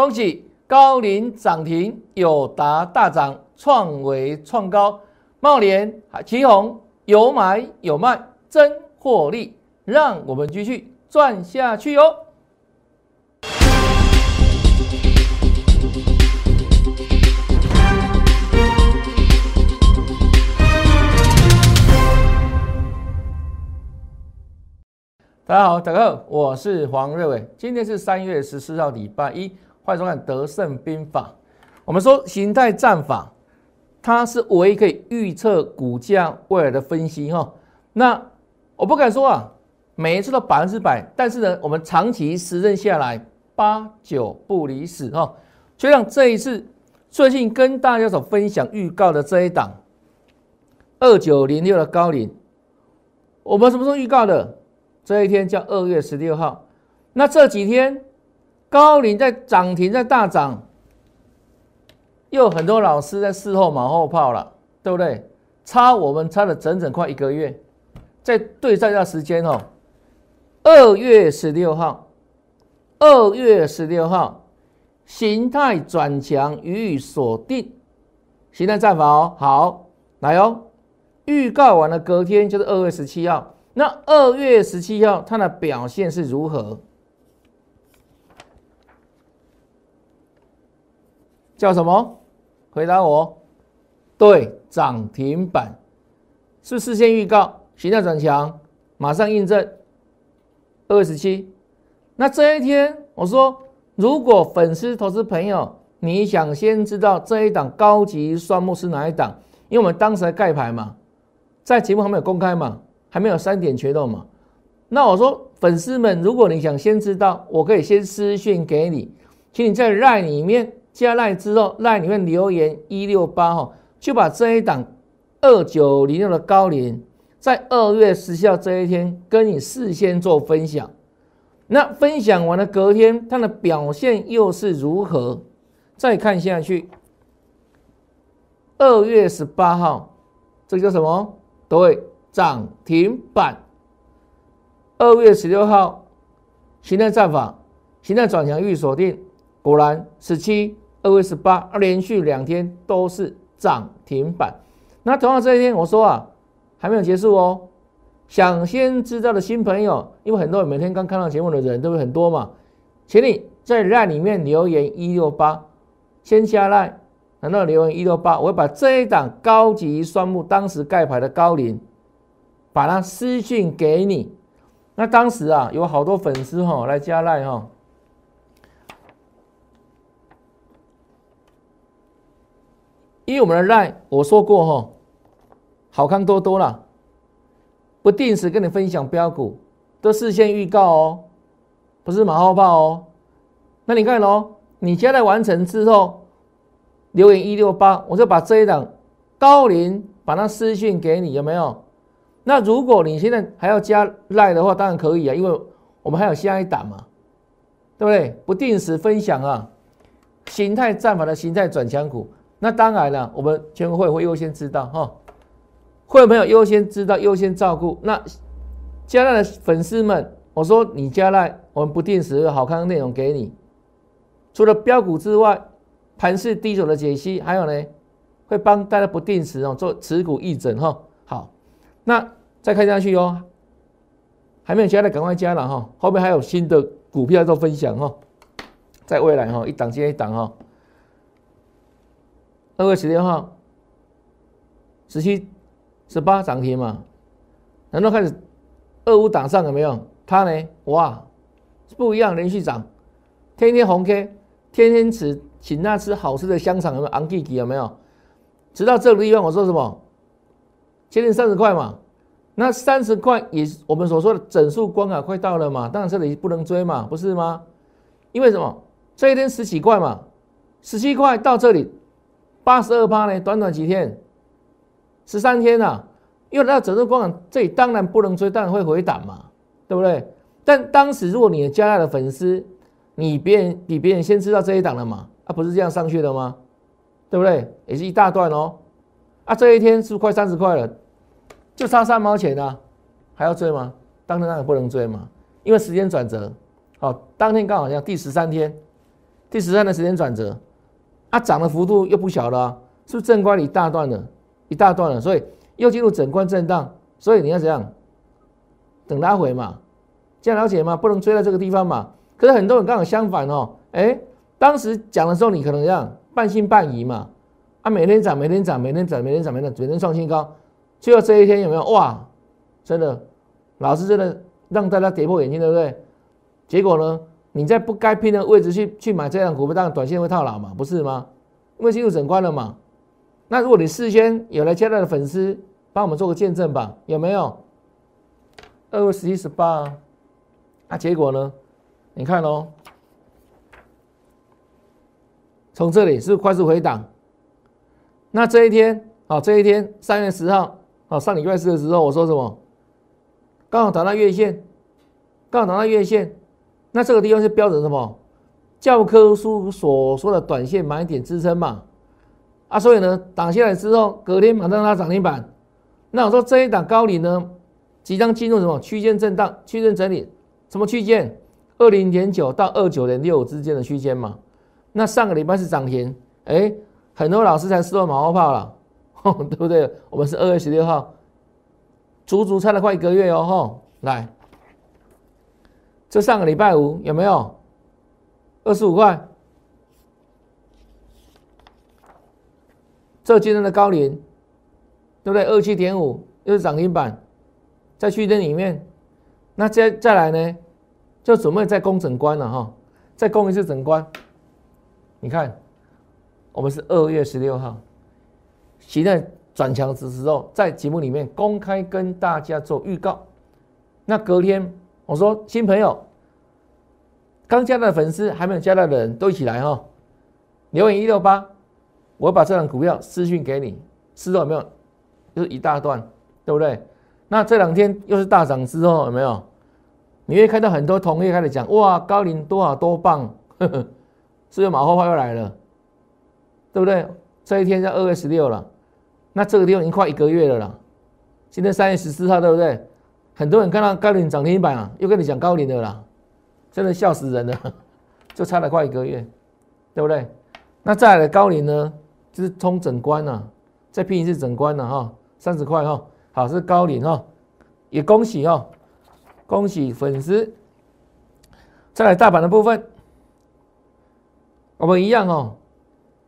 恭喜高林涨停，友达大涨，创维创高，茂联、旗宏有买有卖，真获利，让我们继续赚下去哟。大家好，大家好，我是黄瑞伟。今天是三月十四号，礼拜一，欢迎收看《德胜兵法》。我们说形态战法，它是唯一可以预测股价未来的分析哈。那我不敢说啊，每一次都百分之百，但是呢，我们长期实证下来，八九不离十哈。就像这一次最近跟大家所分享预告的这一档二九零六的高领，我们什么时候预告的？这一天叫二月十六号，那这几天高领在涨停，在大涨，又很多老师在事后马后炮了，对不对？差我们差了整整快一个月，在对战下时间哦，二月十六号，二月十六号，形态转强予以锁定，形态战法哦，好来哦，预告完了，隔天就是二月十七号。那二月十七号它的表现是如何？叫什么？回答我。对，涨停板是事先预告，形态转强，马上印证。二十七，那这一天我说，如果粉丝、投资朋友，你想先知道这一档高级双木是哪一档？因为我们当时还盖牌嘛，在节目还没有公开嘛。还没有三点决斗嘛？那我说粉丝们，如果你想先知道，我可以先私讯给你，请你在赖里面加赖之后，赖里面留言一六八号，就把这一档二九零六的高联，在二月十七号这一天跟你事先做分享。那分享完了隔天，它的表现又是如何？再看下去，二月十八号，这个叫什么？对。涨停板，二月十六号，形态战法，形态转强预锁定，果然十七、二月十八，连续两天都是涨停板。那同样这一天，我说啊，还没有结束哦。想先知道的新朋友，因为很多人每天刚看到节目的人都会很多嘛，请你在 line 里面留言一六八，先加 line，难道留言一六八？我会把这一档高级双木当时盖牌的高龄。把它私信给你，那当时啊，有好多粉丝哈来加赖哈，因为我们的赖我说过哈，好看多多了，不定时跟你分享标股，都事先预告哦，不是马后炮哦。那你看哦，你加赖完成之后，留言一六八，我就把这一档高龄把它私信给你，有没有？那如果你现在还要加赖的话，当然可以啊，因为我们还有下一档嘛，对不对？不定时分享啊，形态战法的形态转强股，那当然了，我们全国会会优先知道哈，会朋友优先知道，优先照顾。那加赖的粉丝们，我说你加赖，我们不定时有好看的内容给你，除了标股之外，盘势低手的解析，还有呢，会帮大家不定时哦做持股议诊哈。好，那。再看下去哦，还没有加的赶快加了哈，后面还有新的股票做分享哈，在未来哈一档接一档哈，二月十六号、十七、十八涨停嘛，难道开始二五档上有没有？它呢？哇，不一样，连续涨，天天红 K，天天吃，请那吃好吃的香肠有没有？昂弟弟有没有？直到这个地方我说什么？接近三十块嘛。那三十块也是我们所说的整数关卡快到了嘛？当然这里不能追嘛，不是吗？因为什么？这一天十几块嘛，十七块到这里八十二趴呢，短短几天，十三天呐，因为那整个广场这里当然不能追，当然会回档嘛，对不对？但当时如果你的加大的粉丝，你别人比别人先知道这一档了嘛，啊不是这样上去的吗？对不对？也是一大段哦，啊这一天是快三十块了？就差三毛钱啊，还要追吗？当然不能追嘛，因为时间转折。好，当天刚好像第十三天，第十三的时间转折，啊，涨的幅度又不小了，是不是正关一大段了，一大段了，所以又进入整关震荡，所以你要怎样？等拉回嘛，这样了解吗？不能追在这个地方嘛。可是很多人刚好相反哦，哎，当时讲的时候你可能这样半信半疑嘛，啊，每天涨，每天涨，每天涨，每天涨，每天每天创新高，最后这一天有没有？哇，真的，老师真的让大家跌破眼镜，对不对？结果呢，你在不该拼的位置去去买这样股票，当然短线会套牢嘛，不是吗？因为进入整关了嘛。那如果你事先有来加来的粉丝，帮我们做个见证吧，有没有？二月十一、十八，啊，结果呢？你看哦，从这里是是快速回档？那这一天，好，这一天三月十号，好，上礼拜四的时候，我说什么？刚好达到月线，刚好达到月线。那这个地方是标准什么？教科书所说的短线买点支撑嘛？啊，所以呢，打下来之后，隔天马上拉涨停板。那我说这一档高领呢，即将进入什么区间震荡、区间整理？什么区间？二零点九到二九点六之间的区间嘛，那上个礼拜是涨停，哎，很多老师才吃到马后炮了，对不对？我们是二月十六号，足足差了快一个月哦，吼，来，这上个礼拜五有没有二十五块？这今天的高龄，对不对？二七点五又是涨停板，在区间里面，那再再来呢？就准备再攻整关了哈，再攻一次整关。你看，我们是二月十六号，现在转强之时候，在节目里面公开跟大家做预告。那隔天我说新朋友，刚加的粉丝还没有加到的人都一起来哈，留言一六八，我把这张股票私讯给你，知道有没有？就是一大段，对不对？那这两天又是大涨之后有没有？你会看到很多同业开始讲哇，高龄多少多棒，呵 呵是不是马后炮又来了？对不对？这一天在二月十六了，那这个地方已经快一个月了啦。今天三月十四号，对不对？很多人看到高领涨停板啊，又跟你讲高领的啦，真的笑死人了，就差了快一个月，对不对？那再来的高领呢，就是冲整关了，再拼一次整关了哈，三十块哈，好是高领哈，也恭喜哦。恭喜粉丝！再来大盘的部分，我们一样哦，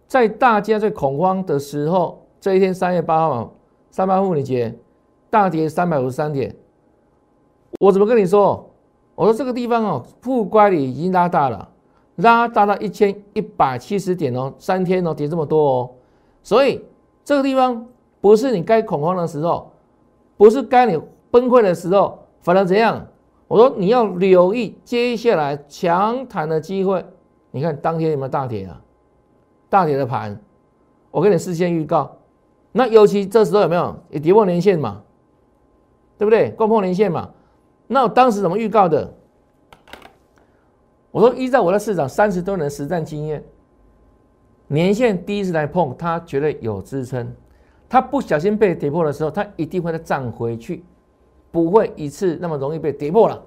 在大家最恐慌的时候，这一天三月八号，三八妇女节，大跌三百五十三点。我怎么跟你说？我说这个地方哦，负乖离已经拉大了，拉大到一千一百七十点哦，三天哦跌这么多哦，所以这个地方不是你该恐慌的时候，不是该你崩溃的时候，反而怎样？我说你要留意接下来强弹的机会，你看当天有没有大跌啊？大跌的盘，我给你事先预告。那尤其这时候有没有也跌破连线嘛？对不对？攻破连线嘛？那我当时怎么预告的？我说依照我的市场三十多年实战经验，年线第一次来碰它绝对有支撑，它不小心被跌破的时候，它一定会再涨回去。不会一次那么容易被跌破了，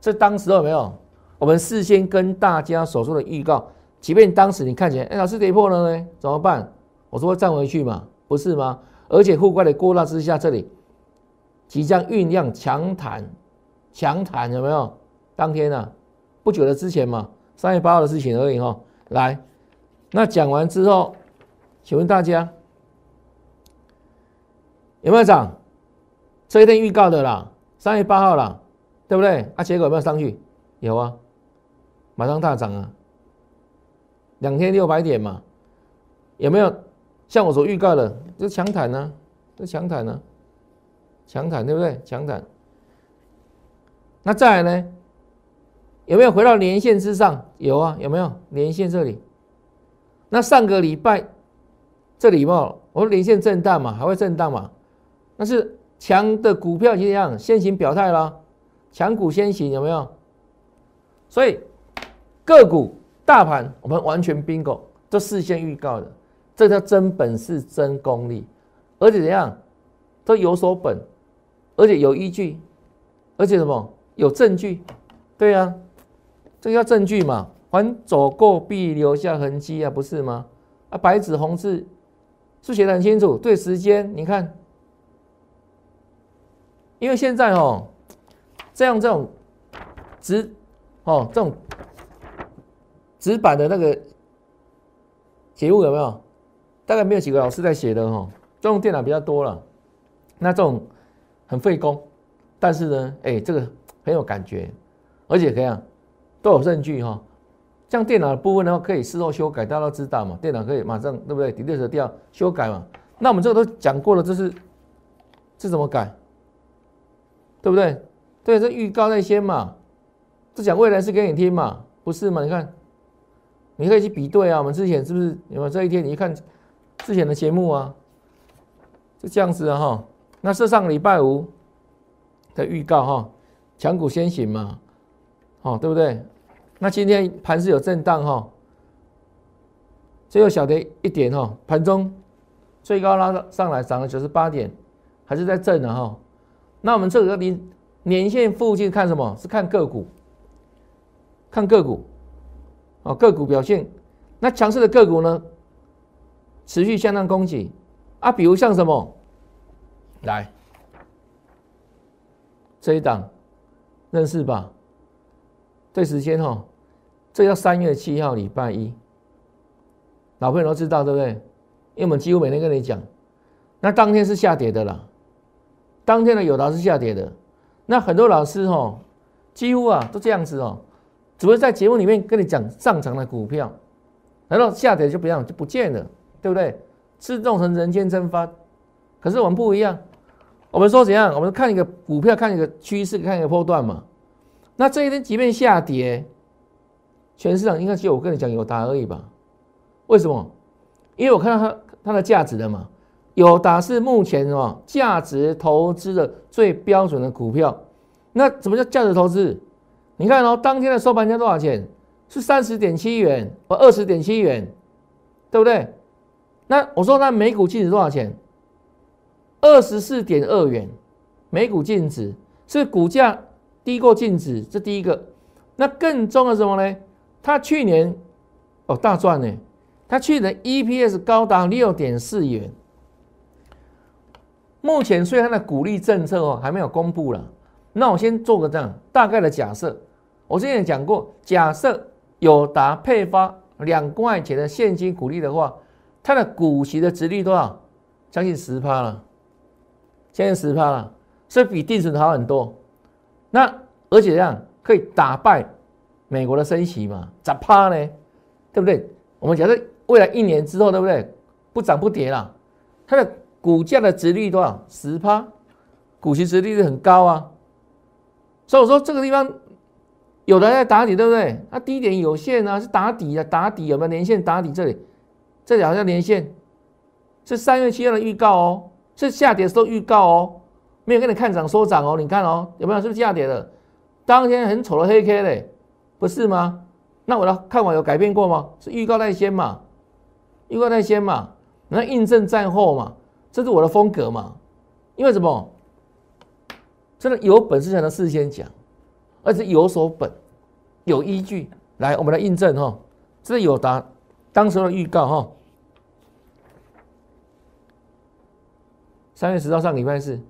这当时有没有？我们事先跟大家所说的预告，即便当时你看起来，哎，老师跌破了呢，怎么办？我说站回去嘛，不是吗？而且互怪的过大之下，这里即将酝酿强弹，强弹有没有？当天呢，不久的之前嘛，三月八号的事情而已哈。来，那讲完之后，请问大家有没有涨？这一天预告的啦，三月八号啦，对不对？啊，结果有没有上去？有啊，马上大涨啊，两天六百点嘛，有没有？像我所预告的，就强弹呢，就强弹呢，强弹对不对？强弹。那再来呢？有没有回到连线之上？有啊，有没有连线这里？那上个礼拜这里嘛，我说连线震荡嘛，还会震荡嘛？那是。强的股票就这样先行表态了，强股先行有没有？所以个股大盘我们完全 bingo 都事先预告的，这叫真本事、真功力，而且怎样都有所本，而且有依据，而且什么有证据？对呀，这个叫证据嘛，凡走过必留下痕迹啊，不是吗？啊，白纸红字是写的很清楚，对时间，你看，因为现在哦，这样这种纸哦这种纸板的那个节目有没有？大概没有几个老师在写的哈，这种电脑比较多了，那这种很费工，但是呢，哎，这个很有感觉，而且怎样都有证据哈。像电脑的部分的话，可以事后修改，大家都知道嘛。电脑可以马上对不对？delete 掉修改嘛。那我们这个都讲过了，这是这怎么改？对不对？对，这预告那些嘛，这讲未来是给你听嘛，不是嘛？你看，你可以去比对啊。我们之前是不是有没有这一天？你一看。之前的节目啊，就这样子啊哈。那是上礼拜五的预告哈，强股先行嘛，哦对不对？那今天盘是有震荡哈，最后小跌一点哈，盘中最高拉上来涨了九十八点，还是在震的哈。那我们这个年年线附近看什么？是看个股，看个股，哦个股表现。那强势的个股呢？持续向上攻击啊，比如像什么，来这一档认识吧？对时间哈，这要三月七号礼拜一，老朋友都知道对不对？因为我们几乎每天跟你讲，那当天是下跌的啦，当天的有达是下跌的，那很多老师哈，几乎啊都这样子哦，只会在节目里面跟你讲上涨的股票，难道下跌就不样就不见了？对不对？自动成人间蒸发，可是我们不一样。我们说怎样？我们看一个股票，看一个趋势，看一个波段嘛。那这一天即便下跌，全市场应该只有我跟你讲有达而已吧？为什么？因为我看到它它的价值的嘛。有达是目前什么价值投资的最标准的股票。那什么叫价值投资？你看哦，当天的收盘价多少钱？是三十点七元或二十点七元，对不对？那我说，那每股净值多少钱？二十四点二元，每股净值是股价低过净值，这第一个。那更重要什么呢？它去年哦大赚呢，它去年 EPS 高达六点四元。目前虽然它的鼓励政策哦还没有公布了，那我先做个这样大概的假设。我之前讲过，假设有达配发两块钱的现金股利的话。它的股息的值率多少？将近十趴了，将近十趴了，所以比定存好很多。那而且这样可以打败美国的升息嘛？咋趴呢？对不对？我们假设未来一年之后，对不对？不涨不跌了，它的股价的值率多少？十趴，股息值率是很高啊。所以我说这个地方有人在打底，对不对？它低点有限啊，是打底啊，打底有没有连线打底这里？这两条连线是三月七号的预告哦，是下跌的时候预告哦，没有跟你看涨说涨哦，你看哦，有没有是不是下跌的？当天很丑的黑 K 嘞，不是吗？那我的看法有改变过吗？是预告在先嘛，预告在先嘛，那印证在后嘛，这是我的风格嘛。因为什么？真的有本事才能事先讲，而且有所本，有依据。来，我们来印证哈，这是有答。当时的预告哈，三月十号上礼拜四，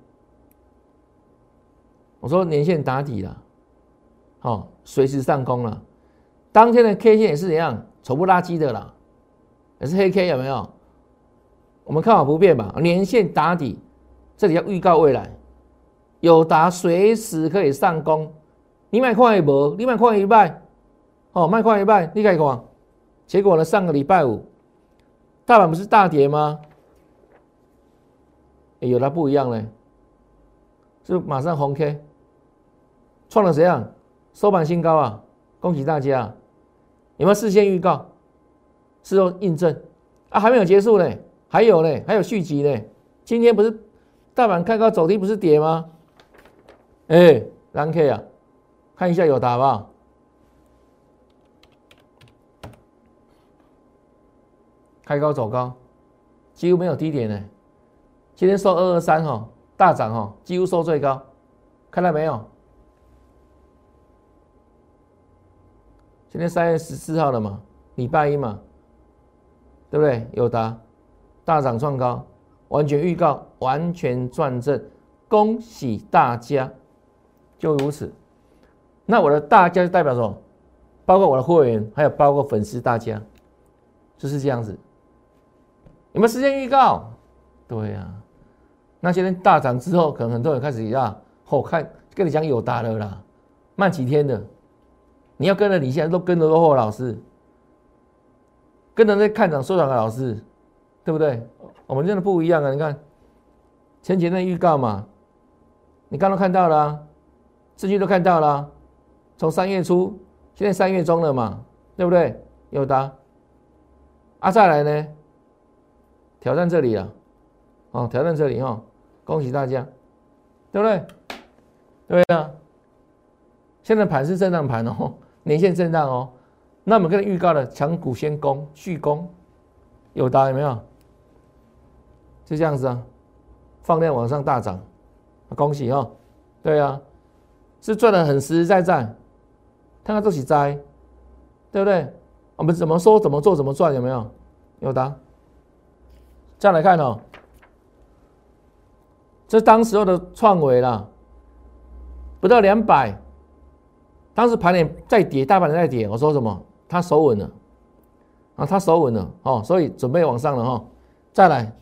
我说年线打底了，好，随时上攻了。当天的 K 线也是怎样，丑不拉几的啦，也是黑 K 有没有？我们看法不变吧，年线打底，这里要预告未来，有达随时可以上攻。你买快一波，你买快一半，哦，卖快一半，你看看。结果呢？上个礼拜五，大盘不是大跌吗？有它不一样呢，是马上红 K，创了谁啊？收盘新高啊！恭喜大家！有没有事先预告？事后印证啊？还没有结束呢，还有呢，还有续集呢。今天不是大盘开高走低，不是跌吗？哎，蓝 K 啊，看一下有答吧。开高走高，几乎没有低点呢。今天收二二三哈，大涨哈，几乎收最高，看到没有？今天三月十四号了嘛，礼拜一嘛，对不对？有答大涨创高，完全预告，完全转正，恭喜大家，就如此。那我的大家就代表什么？包括我的会员，还有包括粉丝，大家就是这样子。有没有时间预告？对呀。那今天大涨之后，可能很多人开始要后看，跟你讲有答了啦，慢几天的。你要跟着你现在都跟着落后老师，跟着那看涨收涨的老师，对不对？我们真的不一样啊！你看前几天预告嘛，你刚刚看到了，资讯都看到了，从三月初，现在三月中了嘛，对不对？有答。啊，再来呢？挑战这里啊，哦，挑战这里哈，恭喜大家，对不对？对啊，现在盘是震荡盘哦。年线震荡哦，那我们跟预告的强股先攻续攻，有答有没有？就这样子啊，放量往上大涨，恭喜哦！对啊，是赚的很实实在在，看看这起灾，对不对？我们怎么说怎么做怎么赚有没有？有答。再来看哦，这当时候的创维啦，不到两百。当时盘点在跌，大盘在跌，我说什么？它守稳了，啊，它守稳了哦，所以准备往上了哈。再来，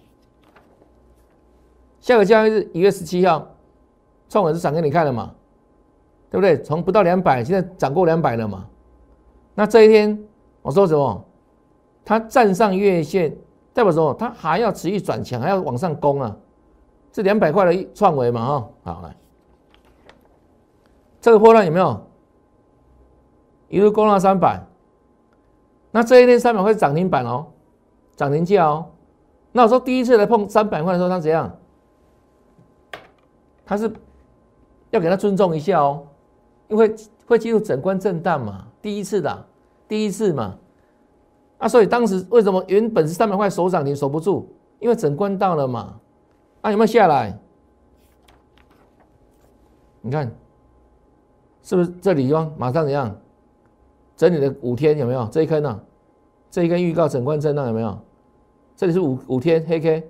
下个交易日一月十七号，创稳是涨给你看了嘛？对不对？从不到两百，现在涨过两百了嘛？那这一天我说什么？它站上月线，代表什么？它还要持续转强，还要往上攻啊！这两百块的创维嘛哈，好来，这个波段有没有？一路攻到三百，那这一天三百块涨停板哦，涨停价哦。那我说第一次来碰三百块的时候，他怎样？他是要给他尊重一下哦，因为会进入整关震荡嘛，第一次的，第一次嘛。啊，所以当时为什么原本是三百块守涨停守不住？因为整关到了嘛。啊，有没有下来？你看，是不是这里方马上怎样？整理了五天有没有这一根呢？这一根预告整关震荡有没有？这里是五五天黑 K。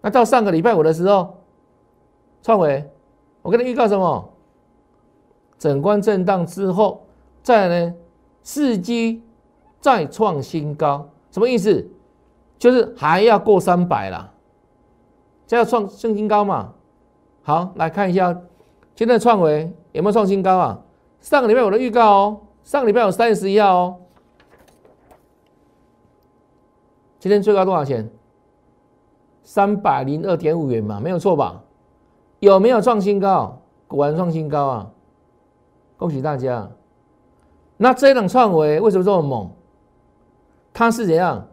那到上个礼拜五的时候，创维，我跟你预告什么？整关震荡之后，再来呢，四 G 再创新高，什么意思？就是还要过三百啦，这要创新新高嘛？好，来看一下，今天的创维有没有创新高啊？上个礼拜我的预告哦。上个礼拜有三月十一号哦，今天最高多少钱？三百零二点五元嘛，没有错吧？有没有创新高？果然创新高啊！恭喜大家。那这一档创维为什么这么猛？它是怎样？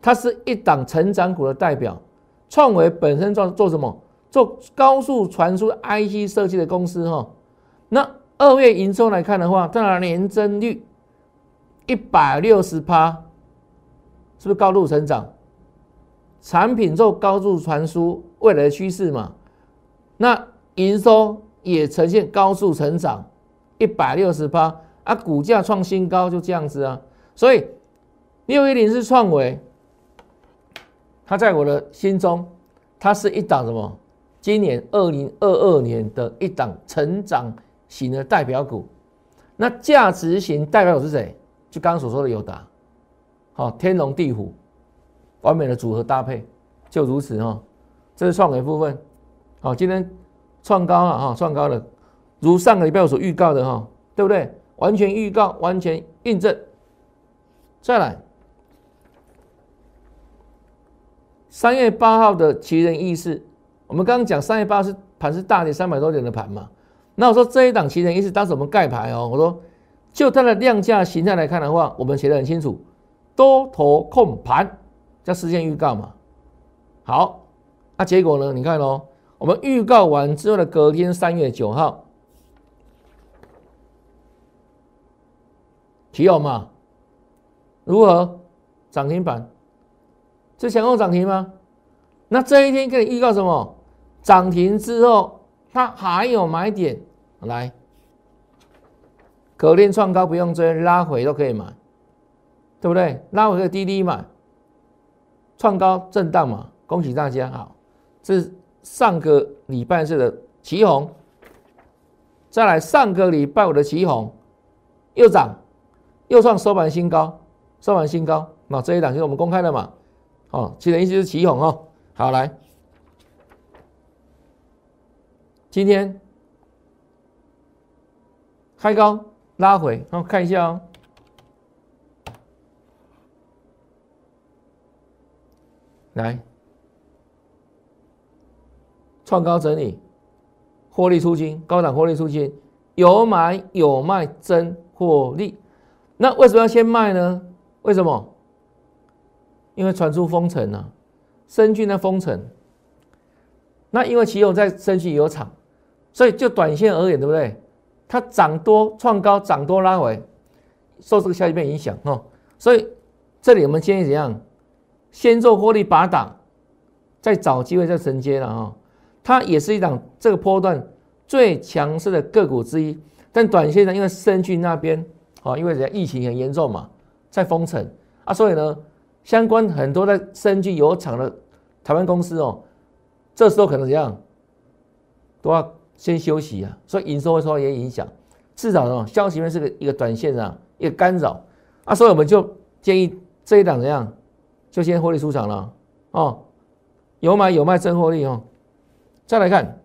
它是一档成长股的代表。创维本身做做什么？做高速传输 IC 设计的公司哈。那二月营收来看的话，它的年增率一百六十趴，是不是高度成长？产品做高速传输未来的趋势嘛？那营收也呈现高速成长，一百六十趴啊，股价创新高，就这样子啊。所以六一零是创维，它在我的心中，它是一档什么？今年二零二二年的一档成长。型的代表股，那价值型代表股是谁？就刚刚所说的友达，好，天龙地虎，完美的组合搭配，就如此哈。这是创维部分，好，今天创高了哈，创高了，如上个礼拜我所预告的哈，对不对？完全预告，完全印证。再来，三月八号的奇人异事，我们刚刚讲三月八是盘是大跌三百多点的盘嘛？那我说这一档奇人意思当时我们盖牌哦，我说就它的量价形态来看的话，我们写的很清楚，多头控盘叫事件预告嘛。好，那结果呢？你看哦，我们预告完之后的隔天三月九号，提有嘛？如何涨停板？是想要涨停吗？那这一天给你预告什么？涨停之后。它还有买点来，隔天创高不用追，拉回都可以买，对不对？拉回个滴滴买，创高震荡嘛，恭喜大家好。这是上个礼拜四的旗红，再来上个礼拜五的旗红又涨，又创收盘新高，收盘新高。那这一档就是我们公开的嘛，哦，其实意思是旗红哦。好来，今天开高拉回，然后看一下哦，来。创高整理，获利出金，高档获利出金，有买有卖真获利。那为什么要先卖呢？为什么？因为传出封城啊，深圳的封城。那因为其有在深圳有厂，所以就短线而言，对不对？它涨多创高，涨多拉回，受这个消息面影响哦。所以这里我们建议怎样？先做获利拔档，再找机会再承接了啊。它也是一档这个波段最强势的个股之一，但短线呢，因为深圳那边啊，因为人家疫情很严重嘛，在封城啊，所以呢，相关很多在深圳有厂的台湾公司哦，这时候可能怎样，都要先休息啊，所以营收会受到一些影响，至少呢，消息面是个一个短线啊，一个干扰。啊，所以我们就建议这一档怎样，就先获利出场了。哦，有买有卖真获利哦。再来看，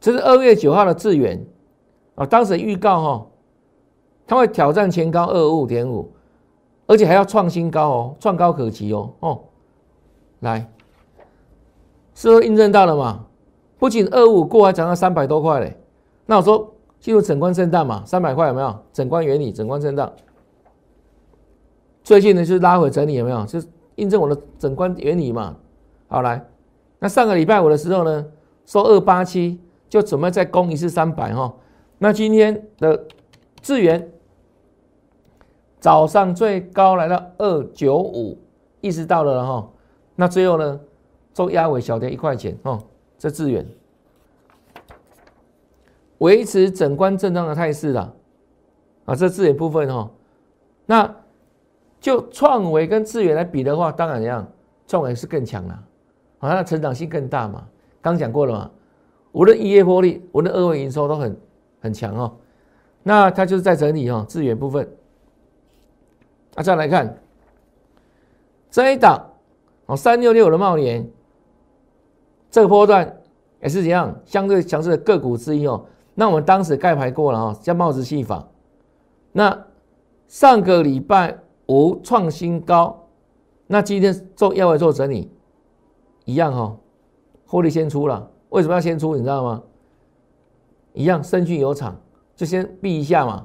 这是二月九号的智远啊，当时预告哈，它会挑战前高二五点五，而且还要创新高哦，创高可期哦哦，来，是不是印证到了嘛？不仅二五过，还涨到三百多块嘞。那我说进入整关震荡嘛，三百块有没有？整关原理，整关震荡。最近呢就是拉回整理有没有？就是印证我的整关原理嘛。好来，那上个礼拜五的时候呢，收二八七，就准备再攻一次三百哈。那今天的智源早上最高来到二九五，意识到了哈。那最后呢，做压尾小跌一块钱哦。这智源维持整关震荡的态势了啊。这智源部分哈，那就创维跟智源来比的话，当然一样，创维是更强了。它的成长性更大嘛？刚讲过了嘛？无论一月获利，无论二月营收都很很强哦。那它就是在整理哦，资源部分。啊，再来看这一档哦，三六六的茂联，这个波段也是一样，相对强势的个股之一哦。那我们当时盖牌过了哦，叫帽子戏法。那上个礼拜五创新高，那今天做要不做整理？一样哈，获利先出了，为什么要先出？你知道吗？一样，深具有厂，就先避一下嘛，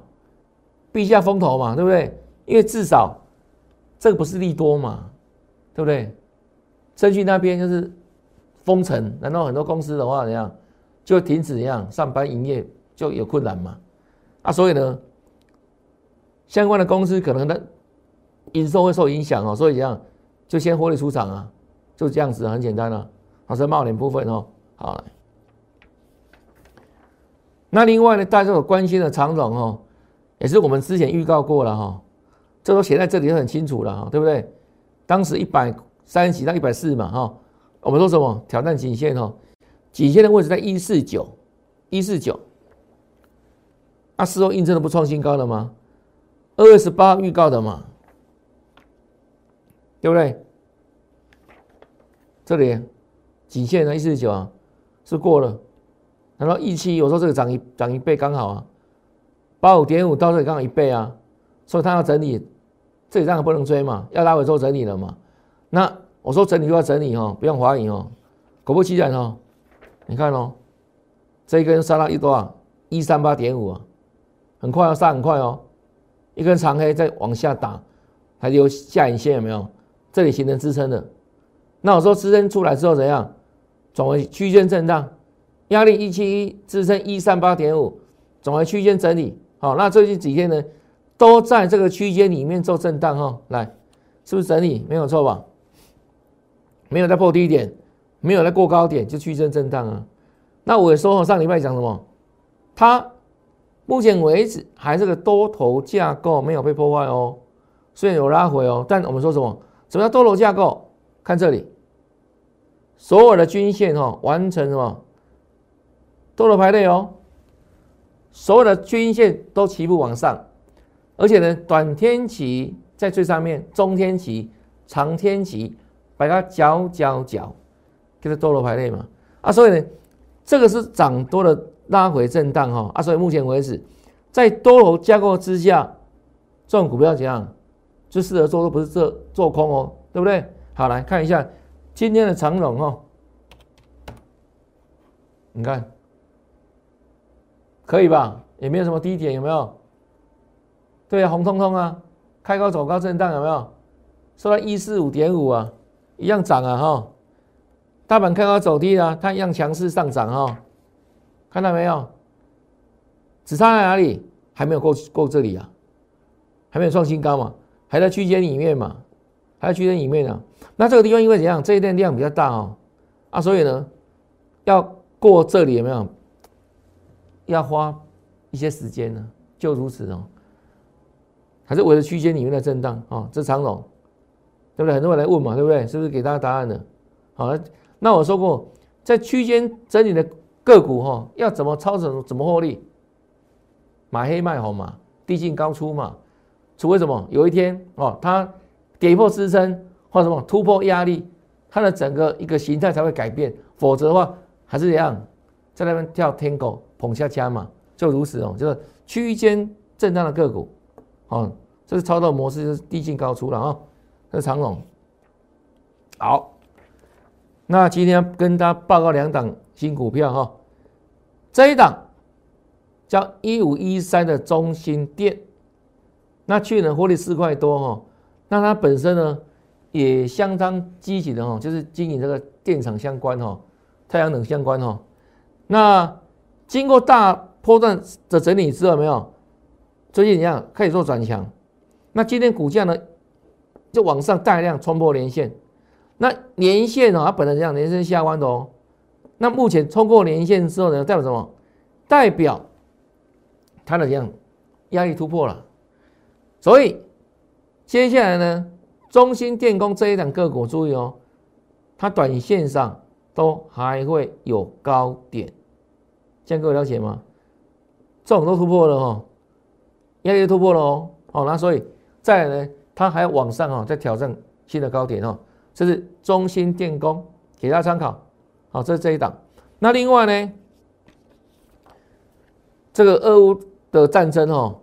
避一下风头嘛，对不对？因为至少这个不是利多嘛，对不对？深具那边就是封城，然后很多公司的话怎样就停止一样上班营业就有困难嘛？啊，所以呢，相关的公司可能的营收会受影响哦，所以怎样就先获利出场啊。就这样子，很简单了。好，是冒点部分哦。好，那另外呢，大家有关心的长总哦，也是我们之前预告过了哈，这都写在这里很清楚了哈，对不对？当时一百三十几到一百四嘛哈，我们说什么挑战颈线哦，颈线的位置在一四九，一四九。那事后印证的不创新高了吗？二月十八预告的嘛，对不对？这里颈线呢一四九啊，是过了。然后一期有时候这个涨一涨一倍刚好啊，八五点五到这里刚好一倍啊，所以它要整理，这里当然不能追嘛，要拉回做整理了嘛。那我说整理就要整理哦，不用怀疑哦。果不其然哦，你看哦，这一根杀到一多少？一三八点五啊，很快要杀很快哦。一根长黑再往下打，还留下影线有没有？这里形成支撑的。那我说支撑出来之后怎样？转为区间震荡，压力一七一，支撑一三八点五，转为区间整理。好，那最近几天呢，都在这个区间里面做震荡哈。来，是不是整理？没有错吧？没有在破低点，没有在过高点，就区间震荡啊。那我也说上礼拜讲什么？它目前为止还是个多头架构，没有被破坏哦。虽然有拉回哦，但我们说什么？什么叫多头架构？看这里，所有的均线哈完成什么？多头排列哦，所有的均线都齐步往上，而且呢，短天期在最上面，中天期、长天期把它角角角，就是多头排列嘛。啊，所以呢，这个是涨多的拉回震荡哈啊，所以目前为止，在多头架构之下，这种股票怎样，就适合做都不是做做空哦，对不对？好，来看一下今天的长龙哦，你看可以吧？也没有什么低点，有没有？对啊，红彤彤啊，开高走高震荡，有没有？收到一四五点五啊，一样涨啊哈。大盘开高走低啊，它一样强势上涨哈，看到没有？只差在哪里？还没有够够这里啊，还没有创新高嘛，还在区间里面嘛，还在区间里面呢。那这个地方因为怎样？这一段量比较大哦，啊，所以呢，要过这里有没有？要花一些时间呢，就如此哦，还是围着区间里面的震荡啊，这长龙，对不对？很多人来问嘛，对不对？是不是给大家答案了？好。那我说过，在区间整理的个股哈，要怎么操作，怎么获利？买黑卖红嘛，低进高出嘛。除非什么？有一天哦，它跌破支撑或什么突破压力，它的整个一个形态才会改变。否则的话，还是这样，在那边跳天狗捧下家嘛，就如此哦。就是区间震荡的个股，哦，这是操作模式，就是低进高出了啊。这是长龙，好。那今天跟大家报告两档新股票哈，这一档叫一五一三的中心店，那去年获利四块多哈，那它本身呢也相当积极的哈，就是经营这个电厂相关哈，太阳能相关哈，那经过大波段的整理之后没有，最近怎样开始做转强，那今天股价呢就往上大量冲破连线。那年线哦，它本来这样，连线下弯的哦。那目前冲过年线之后呢，代表什么？代表它的这样压力突破了。所以接下来呢，中芯电工这一档个股注意哦，它短线上都还会有高点，这样各位了解吗？这种都突破了哦，压力突破了哦。好，那所以再来呢，它还要往上哦，再挑战新的高点哦。这是中芯电工，给大家参考。好，这是这一档。那另外呢，这个俄乌的战争哦，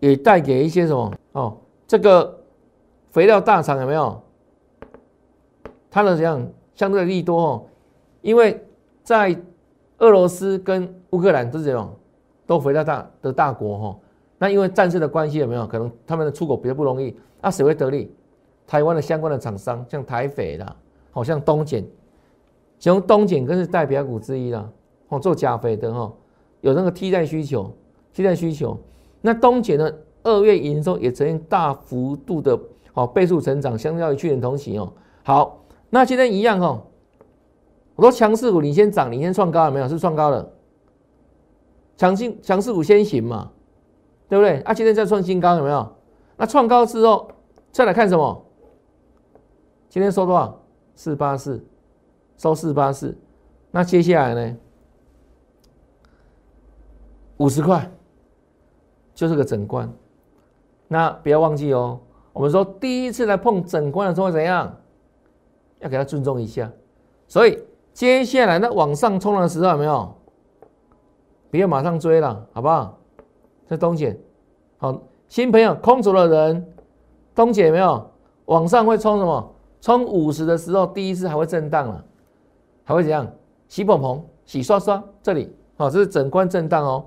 也带给一些什么哦？这个肥料大厂有没有？它的怎样相对利多哦？因为在俄罗斯跟乌克兰都是这种都肥料大的大国哈。那因为战事的关系有没有？可能他们的出口比较不容易，那谁会得利？台湾的相关的厂商，像台匪啦，好像东碱，其中东碱更是代表股之一啦。哦，做钾肥的哈，有那个替代需求，替代需求。那东碱呢，二月营收也呈现大幅度的哦倍数成长，相较于去年同期哦。好，那今天一样哦，我说强势股你先涨，你先创高了没有？是创高了，强劲强势股先行嘛，对不对？啊，今天再创新高有没有？那创高之后再来看什么？今天收多少？四八四，收四八四。那接下来呢？五十块，就是个整关。那不要忘记哦，我们说第一次来碰整关的时候怎样？要给他尊重一下。所以接下来那往上冲的时候有没有？不要马上追了，好不好？这东姐，好，新朋友空手的人，东姐没有往上会冲什么？冲五十的时候，第一次还会震荡了，还会怎样？洗捧捧、洗刷刷，这里好，这是整关震荡哦。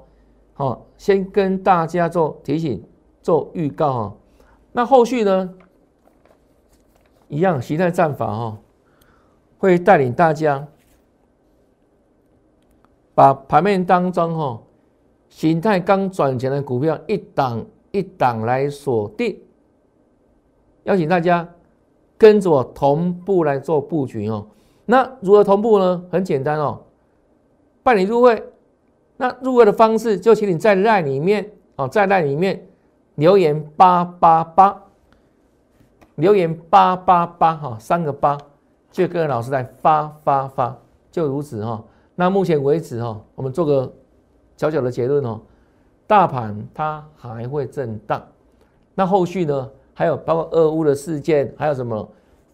好，先跟大家做提醒、做预告哈。那后续呢？一样形态战法哈，会带领大家把盘面当中哈形态刚转强的股票一档一档来锁定，邀请大家。跟着我同步来做布局哦。那如何同步呢？很简单哦，办理入会，那入会的方式就请你在赖里面哦，在赖里面留言八八八，留言八八八哈，三个八，就跟老师来发发发，就如此哈。那目前为止哈，我们做个小小的结论哦，大盘它还会震荡。那后续呢？还有包括俄乌的事件，还有什么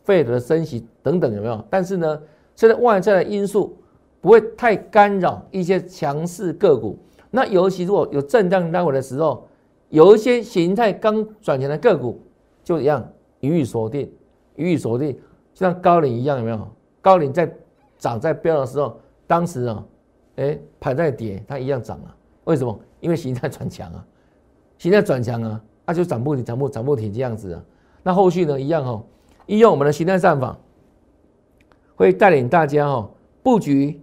费德的升息等等，有没有？但是呢，现在外在的因素不会太干扰一些强势个股。那尤其如果有震荡拉回的时候，有一些形态刚转强的个股，就一样予以锁定，予以锁定，就像高领一样，有没有？高领在涨在飙的时候，当时啊，哎盘在跌，它一样涨啊。为什么？因为形态转强啊，形态转强啊。那就涨不停，涨不涨不停这样子啊。那后续呢，一样哈，利用我们的形态战法，会带领大家哈布局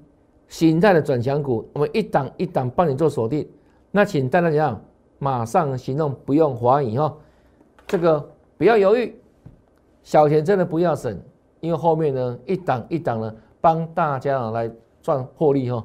形态的转强股，我们一档一档帮你做锁定。那请大家怎样，马上行动，不用怀疑哈。这个不要犹豫，小钱真的不要省，因为后面呢一档一档呢帮大家来赚获利哈。